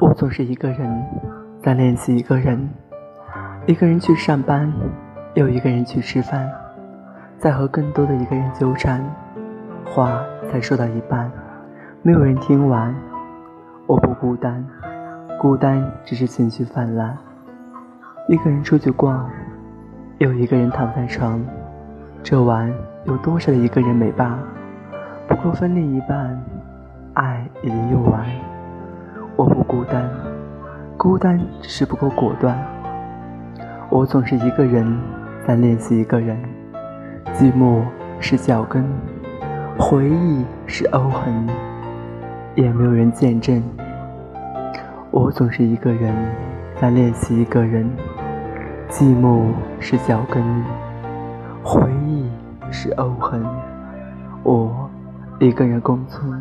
我总是一个人在练习一个人，一个人去上班，又一个人去吃饭，在和更多的一个人纠缠，话才说到一半，没有人听完。我不孤单，孤单只是情绪泛滥。一个人出去逛，又一个人躺在床，这晚有多少的一个人美罢？不过分另一半，爱已经用完。孤单，孤单只是不够果断。我总是一个人在练习一个人，寂寞是脚跟，回忆是凹痕，也没有人见证。我总是一个人在练习一个人，寂寞是脚跟，回忆是凹痕，我一个人共存。